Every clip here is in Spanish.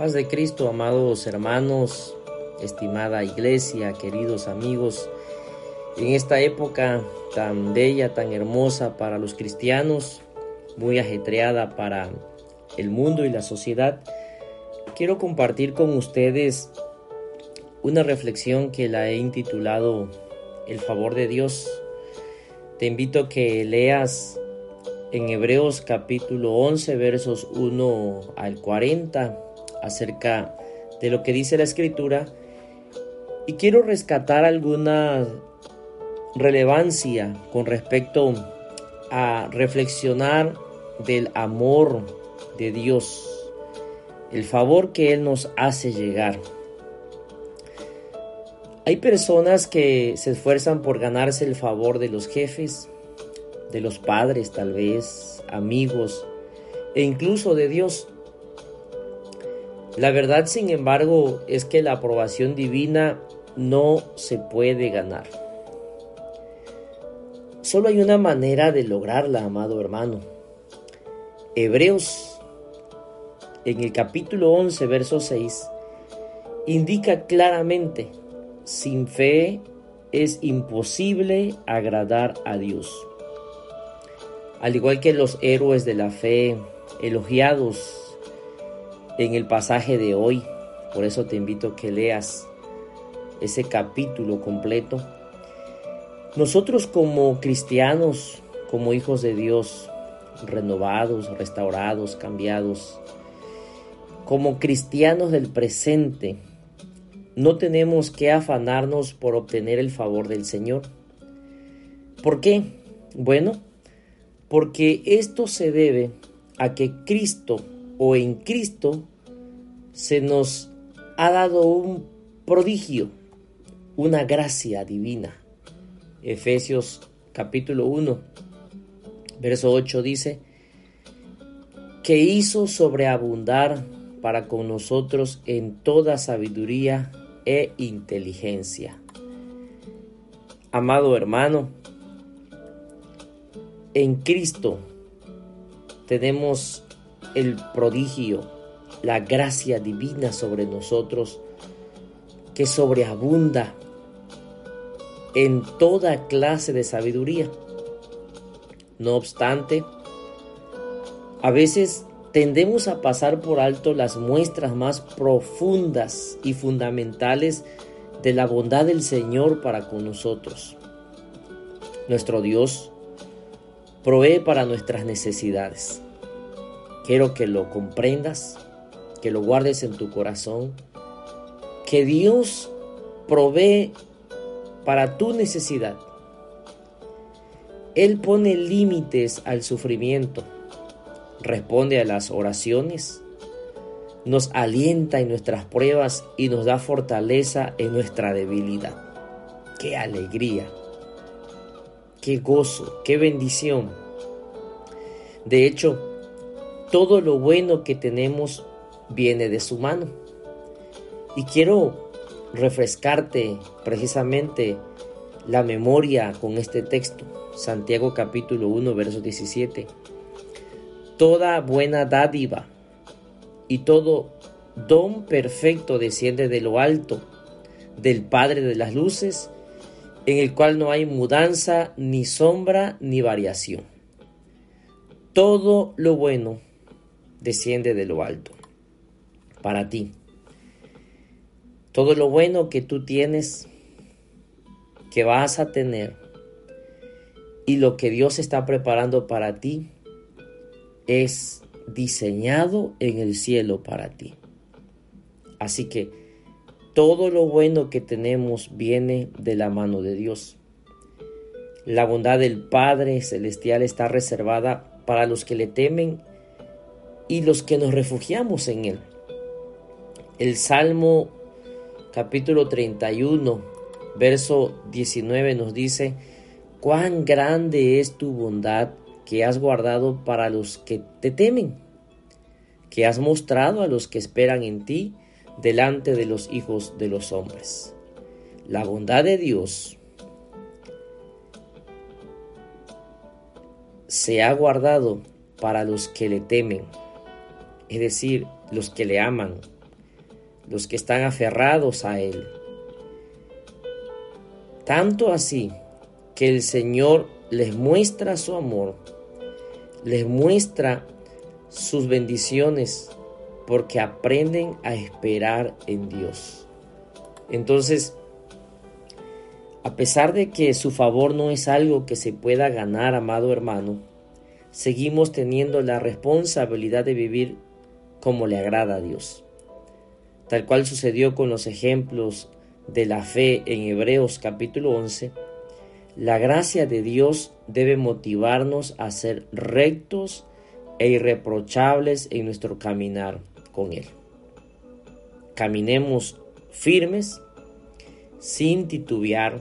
Paz de Cristo, amados hermanos, estimada iglesia, queridos amigos, en esta época tan bella, tan hermosa para los cristianos, muy ajetreada para el mundo y la sociedad, quiero compartir con ustedes una reflexión que la he intitulado El favor de Dios. Te invito a que leas en Hebreos capítulo 11 versos 1 al 40 acerca de lo que dice la escritura y quiero rescatar alguna relevancia con respecto a reflexionar del amor de Dios, el favor que Él nos hace llegar. Hay personas que se esfuerzan por ganarse el favor de los jefes, de los padres tal vez, amigos e incluso de Dios. La verdad, sin embargo, es que la aprobación divina no se puede ganar. Solo hay una manera de lograrla, amado hermano. Hebreos, en el capítulo 11, verso 6, indica claramente, sin fe es imposible agradar a Dios. Al igual que los héroes de la fe elogiados en el pasaje de hoy. Por eso te invito a que leas ese capítulo completo. Nosotros como cristianos, como hijos de Dios, renovados, restaurados, cambiados, como cristianos del presente, no tenemos que afanarnos por obtener el favor del Señor. ¿Por qué? Bueno, porque esto se debe a que Cristo o en Cristo se nos ha dado un prodigio, una gracia divina. Efesios capítulo 1, verso 8 dice, que hizo sobreabundar para con nosotros en toda sabiduría e inteligencia. Amado hermano, en Cristo tenemos el prodigio la gracia divina sobre nosotros que sobreabunda en toda clase de sabiduría. No obstante, a veces tendemos a pasar por alto las muestras más profundas y fundamentales de la bondad del Señor para con nosotros. Nuestro Dios provee para nuestras necesidades. Quiero que lo comprendas que lo guardes en tu corazón, que Dios provee para tu necesidad. Él pone límites al sufrimiento, responde a las oraciones, nos alienta en nuestras pruebas y nos da fortaleza en nuestra debilidad. ¡Qué alegría! ¡Qué gozo! ¡Qué bendición! De hecho, todo lo bueno que tenemos viene de su mano. Y quiero refrescarte precisamente la memoria con este texto, Santiago capítulo 1, verso 17. Toda buena dádiva y todo don perfecto desciende de lo alto, del Padre de las Luces, en el cual no hay mudanza, ni sombra, ni variación. Todo lo bueno desciende de lo alto para ti. Todo lo bueno que tú tienes, que vas a tener y lo que Dios está preparando para ti es diseñado en el cielo para ti. Así que todo lo bueno que tenemos viene de la mano de Dios. La bondad del Padre Celestial está reservada para los que le temen y los que nos refugiamos en Él. El Salmo capítulo 31, verso 19 nos dice, cuán grande es tu bondad que has guardado para los que te temen, que has mostrado a los que esperan en ti delante de los hijos de los hombres. La bondad de Dios se ha guardado para los que le temen, es decir, los que le aman, los que están aferrados a Él. Tanto así que el Señor les muestra su amor, les muestra sus bendiciones, porque aprenden a esperar en Dios. Entonces, a pesar de que su favor no es algo que se pueda ganar, amado hermano, seguimos teniendo la responsabilidad de vivir como le agrada a Dios. Tal cual sucedió con los ejemplos de la fe en Hebreos capítulo 11, la gracia de Dios debe motivarnos a ser rectos e irreprochables en nuestro caminar con Él. Caminemos firmes, sin titubear,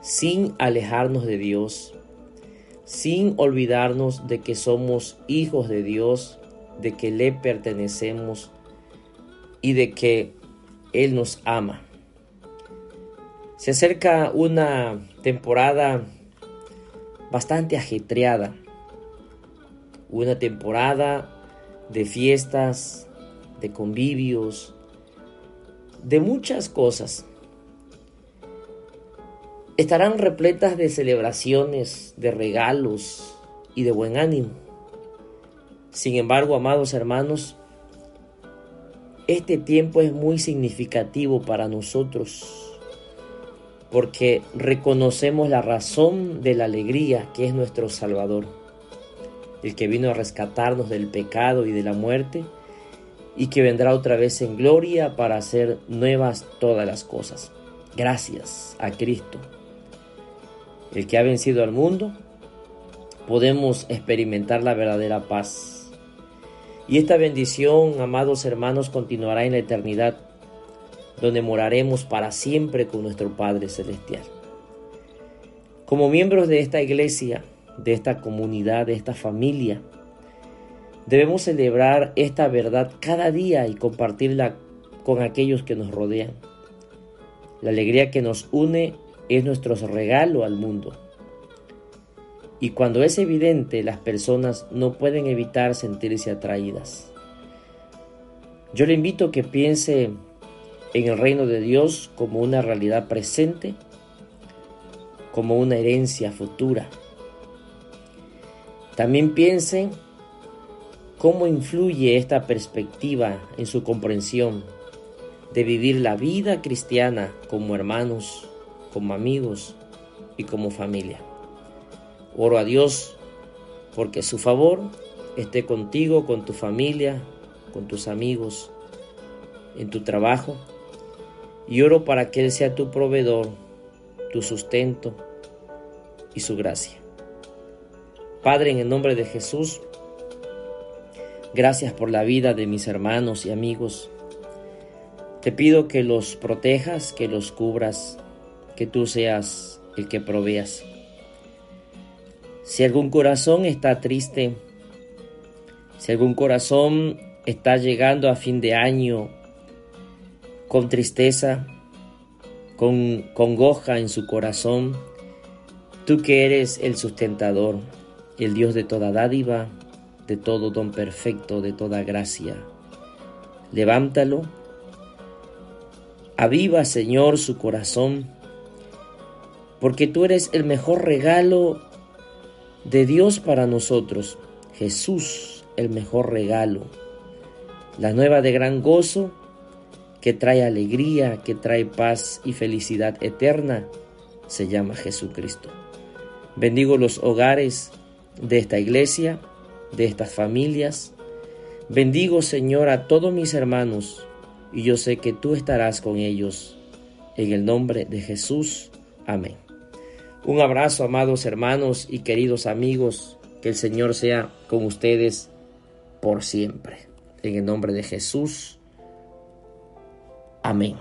sin alejarnos de Dios, sin olvidarnos de que somos hijos de Dios, de que le pertenecemos y de que Él nos ama. Se acerca una temporada bastante ajetreada, una temporada de fiestas, de convivios, de muchas cosas estarán repletas de celebraciones, de regalos y de buen ánimo. Sin embargo, amados hermanos, este tiempo es muy significativo para nosotros porque reconocemos la razón de la alegría que es nuestro Salvador, el que vino a rescatarnos del pecado y de la muerte y que vendrá otra vez en gloria para hacer nuevas todas las cosas. Gracias a Cristo el que ha vencido al mundo, podemos experimentar la verdadera paz. Y esta bendición, amados hermanos, continuará en la eternidad, donde moraremos para siempre con nuestro Padre Celestial. Como miembros de esta iglesia, de esta comunidad, de esta familia, debemos celebrar esta verdad cada día y compartirla con aquellos que nos rodean. La alegría que nos une es nuestro regalo al mundo. Y cuando es evidente, las personas no pueden evitar sentirse atraídas. Yo le invito a que piense en el reino de Dios como una realidad presente, como una herencia futura. También piense cómo influye esta perspectiva en su comprensión de vivir la vida cristiana como hermanos como amigos y como familia. Oro a Dios porque su favor esté contigo, con tu familia, con tus amigos, en tu trabajo. Y oro para que Él sea tu proveedor, tu sustento y su gracia. Padre, en el nombre de Jesús, gracias por la vida de mis hermanos y amigos. Te pido que los protejas, que los cubras, que tú seas el que proveas. Si algún corazón está triste, si algún corazón está llegando a fin de año con tristeza, con congoja en su corazón, tú que eres el sustentador, el Dios de toda dádiva, de todo don perfecto, de toda gracia, levántalo, aviva Señor su corazón, porque tú eres el mejor regalo de Dios para nosotros. Jesús, el mejor regalo. La nueva de gran gozo que trae alegría, que trae paz y felicidad eterna, se llama Jesucristo. Bendigo los hogares de esta iglesia, de estas familias. Bendigo, Señor, a todos mis hermanos, y yo sé que tú estarás con ellos. En el nombre de Jesús. Amén. Un abrazo, amados hermanos y queridos amigos. Que el Señor sea con ustedes por siempre. En el nombre de Jesús. Amén.